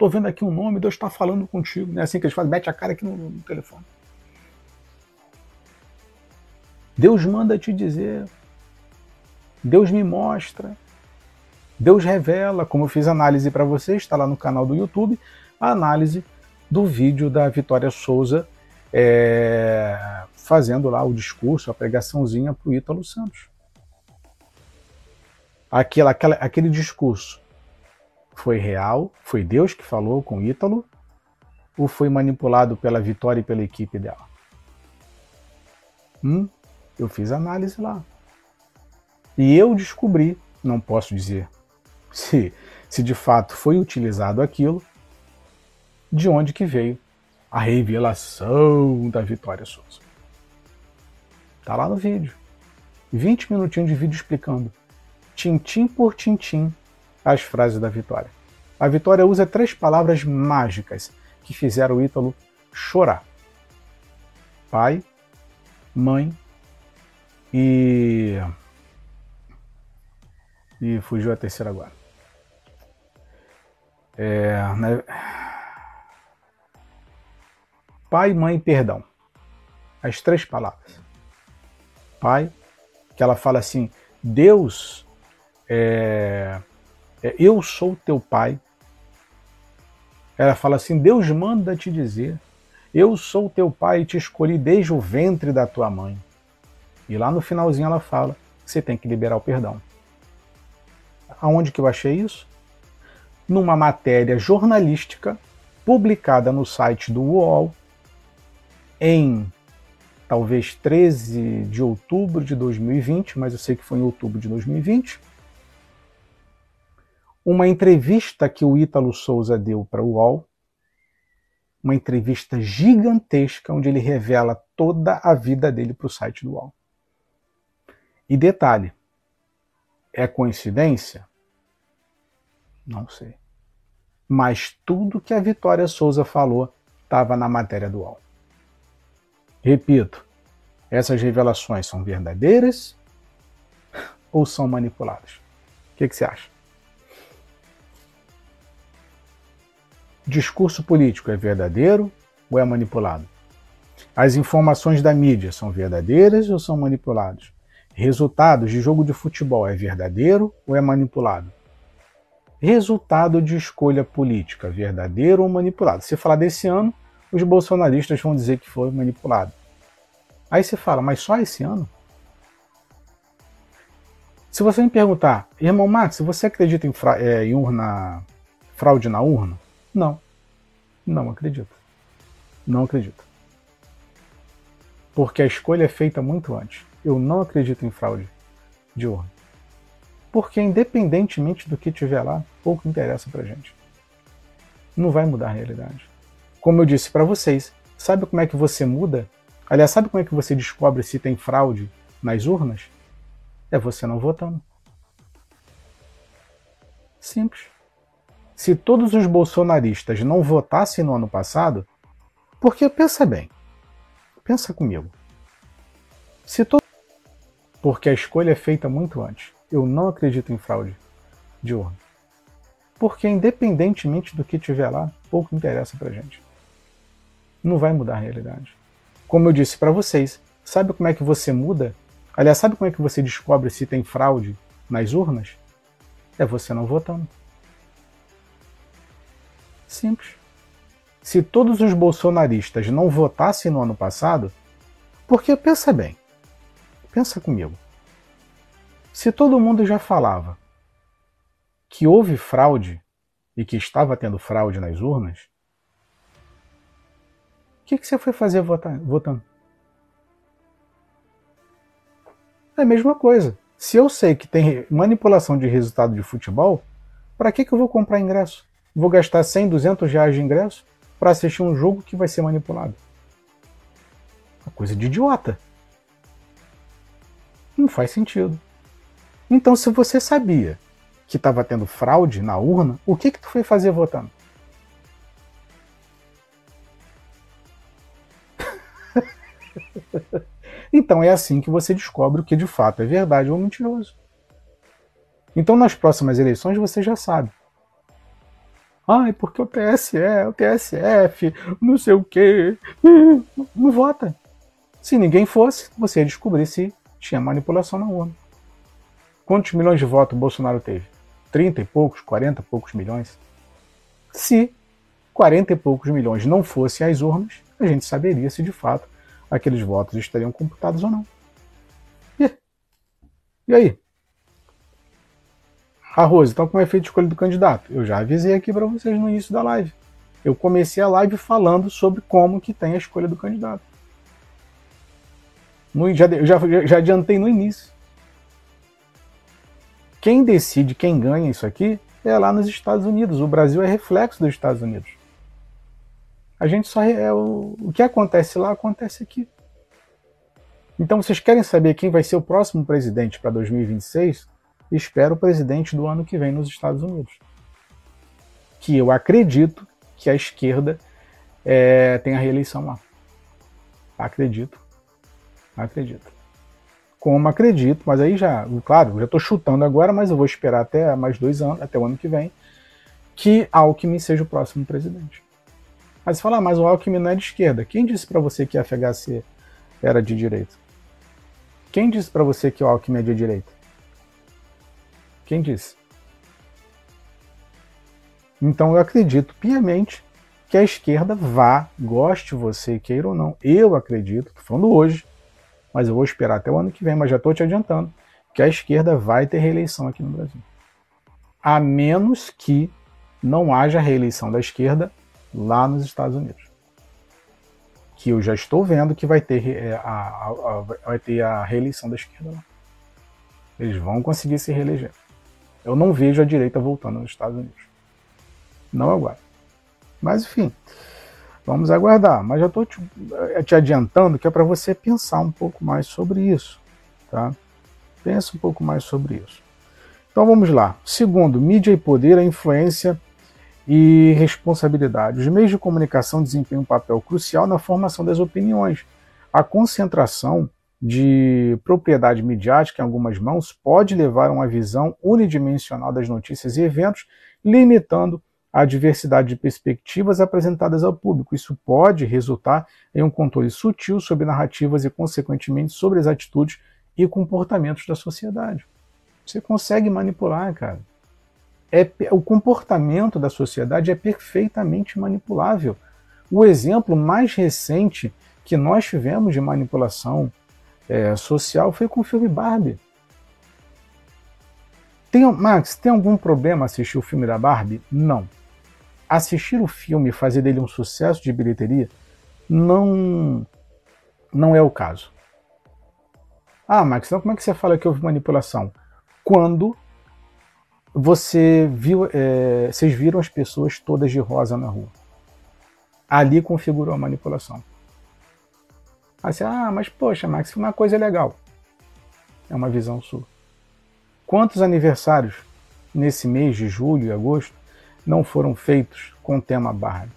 tô vendo aqui um nome, Deus está falando contigo. Não é assim que eles fazem, mete a cara aqui no, no telefone. Deus manda te dizer. Deus me mostra. Deus revela, como eu fiz análise para vocês, está lá no canal do YouTube, a análise do vídeo da Vitória Souza é, fazendo lá o discurso, a pregaçãozinha para o Ítalo Santos. Aquela, aquela, aquele discurso foi real? Foi Deus que falou com Ítalo? Ou foi manipulado pela Vitória e pela equipe dela? Hum, eu fiz análise lá. E eu descobri, não posso dizer se, se de fato foi utilizado aquilo, de onde que veio a revelação da Vitória Souza. Tá lá no vídeo. 20 minutinhos de vídeo explicando, tintim por tintim, as frases da Vitória. A Vitória usa três palavras mágicas que fizeram o Ítalo chorar: pai, mãe e. E fugiu a terceira agora. É, né? Pai, mãe e perdão. As três palavras. Pai, que ela fala assim: Deus, é, é, eu sou teu pai. Ela fala assim: Deus manda te dizer, eu sou teu pai e te escolhi desde o ventre da tua mãe. E lá no finalzinho ela fala você tem que liberar o perdão. Aonde que eu achei isso? numa matéria jornalística publicada no site do UOL em talvez 13 de outubro de 2020, mas eu sei que foi em outubro de 2020. Uma entrevista que o Ítalo Souza deu para o UOL, uma entrevista gigantesca onde ele revela toda a vida dele para o site do UOL. E detalhe, é coincidência? Não sei mas tudo que a Vitória Souza falou estava na matéria do UOL. Repito, essas revelações são verdadeiras ou são manipuladas? O que, que você acha? Discurso político é verdadeiro ou é manipulado? As informações da mídia são verdadeiras ou são manipuladas? Resultados de jogo de futebol é verdadeiro ou é manipulado? resultado de escolha política, verdadeiro ou manipulado. Se falar desse ano, os bolsonaristas vão dizer que foi manipulado. Aí você fala, mas só esse ano? Se você me perguntar, irmão Max, você acredita em, é, em urna, fraude na urna? Não. Não acredito. Não acredito. Porque a escolha é feita muito antes. Eu não acredito em fraude de urna. Porque independentemente do que tiver lá, pouco interessa pra gente. Não vai mudar a realidade. Como eu disse para vocês, sabe como é que você muda? Aliás, sabe como é que você descobre se tem fraude nas urnas? É você não votando. Simples. Se todos os bolsonaristas não votassem no ano passado, porque pensa bem, pensa comigo. Se to... Porque a escolha é feita muito antes. Eu não acredito em fraude de urna. Porque, independentemente do que tiver lá, pouco interessa pra gente. Não vai mudar a realidade. Como eu disse para vocês, sabe como é que você muda? Aliás, sabe como é que você descobre se tem fraude nas urnas? É você não votando. Simples. Se todos os bolsonaristas não votassem no ano passado, porque pensa bem, pensa comigo. Se todo mundo já falava que houve fraude e que estava tendo fraude nas urnas, o que, que você foi fazer votando? É a mesma coisa. Se eu sei que tem manipulação de resultado de futebol, para que, que eu vou comprar ingresso? Vou gastar 100, 200 reais de ingresso para assistir um jogo que vai ser manipulado? Uma coisa de idiota. Não faz sentido. Então, se você sabia que estava tendo fraude na urna, o que que tu foi fazer votando? então é assim que você descobre o que de fato é verdade ou mentiroso. Então nas próximas eleições você já sabe. Ai, porque o TSE, o TSF, não sei o quê. Não vota. Se ninguém fosse, você ia descobrir se tinha manipulação na urna. Quantos milhões de votos o Bolsonaro teve? 30 e poucos, 40 e poucos milhões? Se 40 e poucos milhões não fossem as urnas, a gente saberia se de fato aqueles votos estariam computados ou não. E, e aí? A Rose, então como é feita a escolha do candidato? Eu já avisei aqui para vocês no início da live. Eu comecei a live falando sobre como que tem a escolha do candidato. No, já, já, já adiantei no início. Quem decide, quem ganha isso aqui, é lá nos Estados Unidos. O Brasil é reflexo dos Estados Unidos. A gente só é o, o que acontece lá acontece aqui. Então, vocês querem saber quem vai ser o próximo presidente para 2026? Espero o presidente do ano que vem nos Estados Unidos. Que eu acredito que a esquerda é, tenha reeleição lá. Acredito. Acredito. Como acredito, mas aí já, claro, já estou chutando agora, mas eu vou esperar até mais dois anos, até o ano que vem, que Alckmin seja o próximo presidente. Mas você fala, ah, mas o Alckmin não é de esquerda. Quem disse para você que a FHC era de direita? Quem disse para você que o Alckmin é de direita? Quem disse? Então eu acredito piamente que a esquerda vá, goste você, queira ou não. Eu acredito, estou falando hoje, mas eu vou esperar até o ano que vem, mas já estou te adiantando, que a esquerda vai ter reeleição aqui no Brasil. A menos que não haja reeleição da esquerda lá nos Estados Unidos. Que eu já estou vendo que vai ter é, a, a, a, vai ter a reeleição da esquerda lá. Eles vão conseguir se reeleger. Eu não vejo a direita voltando nos Estados Unidos. Não agora. Mas enfim, vamos aguardar. Mas já estou te, eh, te, adiantando que é para você pensar um pouco mais sobre isso. Tá? Pensa um pouco mais sobre isso. Então vamos lá. Segundo, mídia e poder, a influência e responsabilidade. Os meios de comunicação desempenham um papel crucial na formação das opiniões. A concentração de propriedade midiática em algumas mãos pode levar a uma visão unidimensional das notícias e eventos, limitando a diversidade de perspectivas apresentadas ao público. Isso pode resultar em um controle sutil sobre narrativas e, consequentemente, sobre as atitudes e comportamentos da sociedade. Você consegue manipular, cara é, o comportamento da sociedade é perfeitamente manipulável. O exemplo mais recente que nós tivemos de manipulação é, social foi com o filme Barbie. Tem, Max, tem algum problema assistir o filme da Barbie? Não. Assistir o filme e fazer dele um sucesso de bilheteria não, não é o caso. Ah, Max, então como é que você fala que houve manipulação? Quando você viu, é, vocês viram as pessoas todas de rosa na rua. Ali configurou a manipulação. Você, ah, mas poxa, Max, uma coisa legal. É uma visão sua. Quantos aniversários nesse mês de julho e agosto não foram feitos com tema Barbie?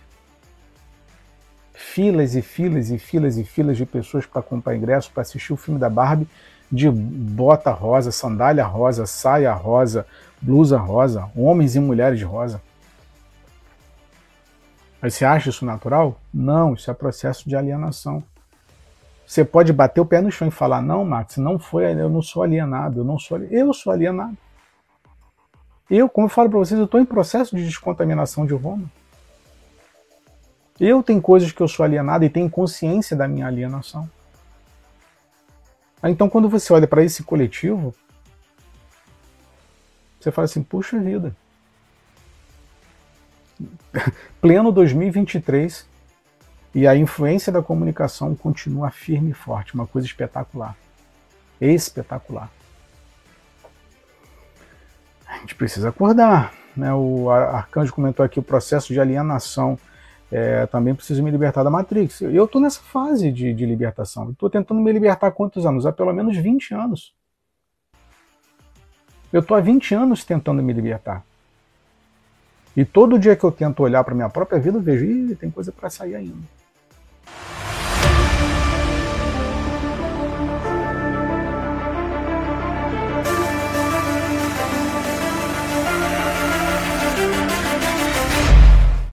Filas e filas e filas e filas de pessoas para comprar ingresso para assistir o filme da Barbie de bota rosa, sandália rosa, saia rosa, blusa rosa, homens e mulheres de rosa. Mas você acha isso natural? Não, isso é processo de alienação. Você pode bater o pé no chão e falar: não, Max, não foi, eu não sou alienado, eu não sou alienado. Eu sou alienado. Eu, como eu falo para vocês, eu estou em processo de descontaminação de Roma. Eu tenho coisas que eu sou alienado e tenho consciência da minha alienação. Então, quando você olha para esse coletivo, você fala assim: puxa vida. Pleno 2023 e a influência da comunicação continua firme e forte, uma coisa espetacular. Espetacular. A gente precisa acordar. Né? O Arcanjo comentou aqui o processo de alienação é, também preciso me libertar da Matrix. Eu estou nessa fase de, de libertação. Estou tentando me libertar há quantos anos? Há pelo menos 20 anos. Eu estou há 20 anos tentando me libertar. E todo dia que eu tento olhar para minha própria vida, eu vejo, Ih, tem coisa para sair ainda.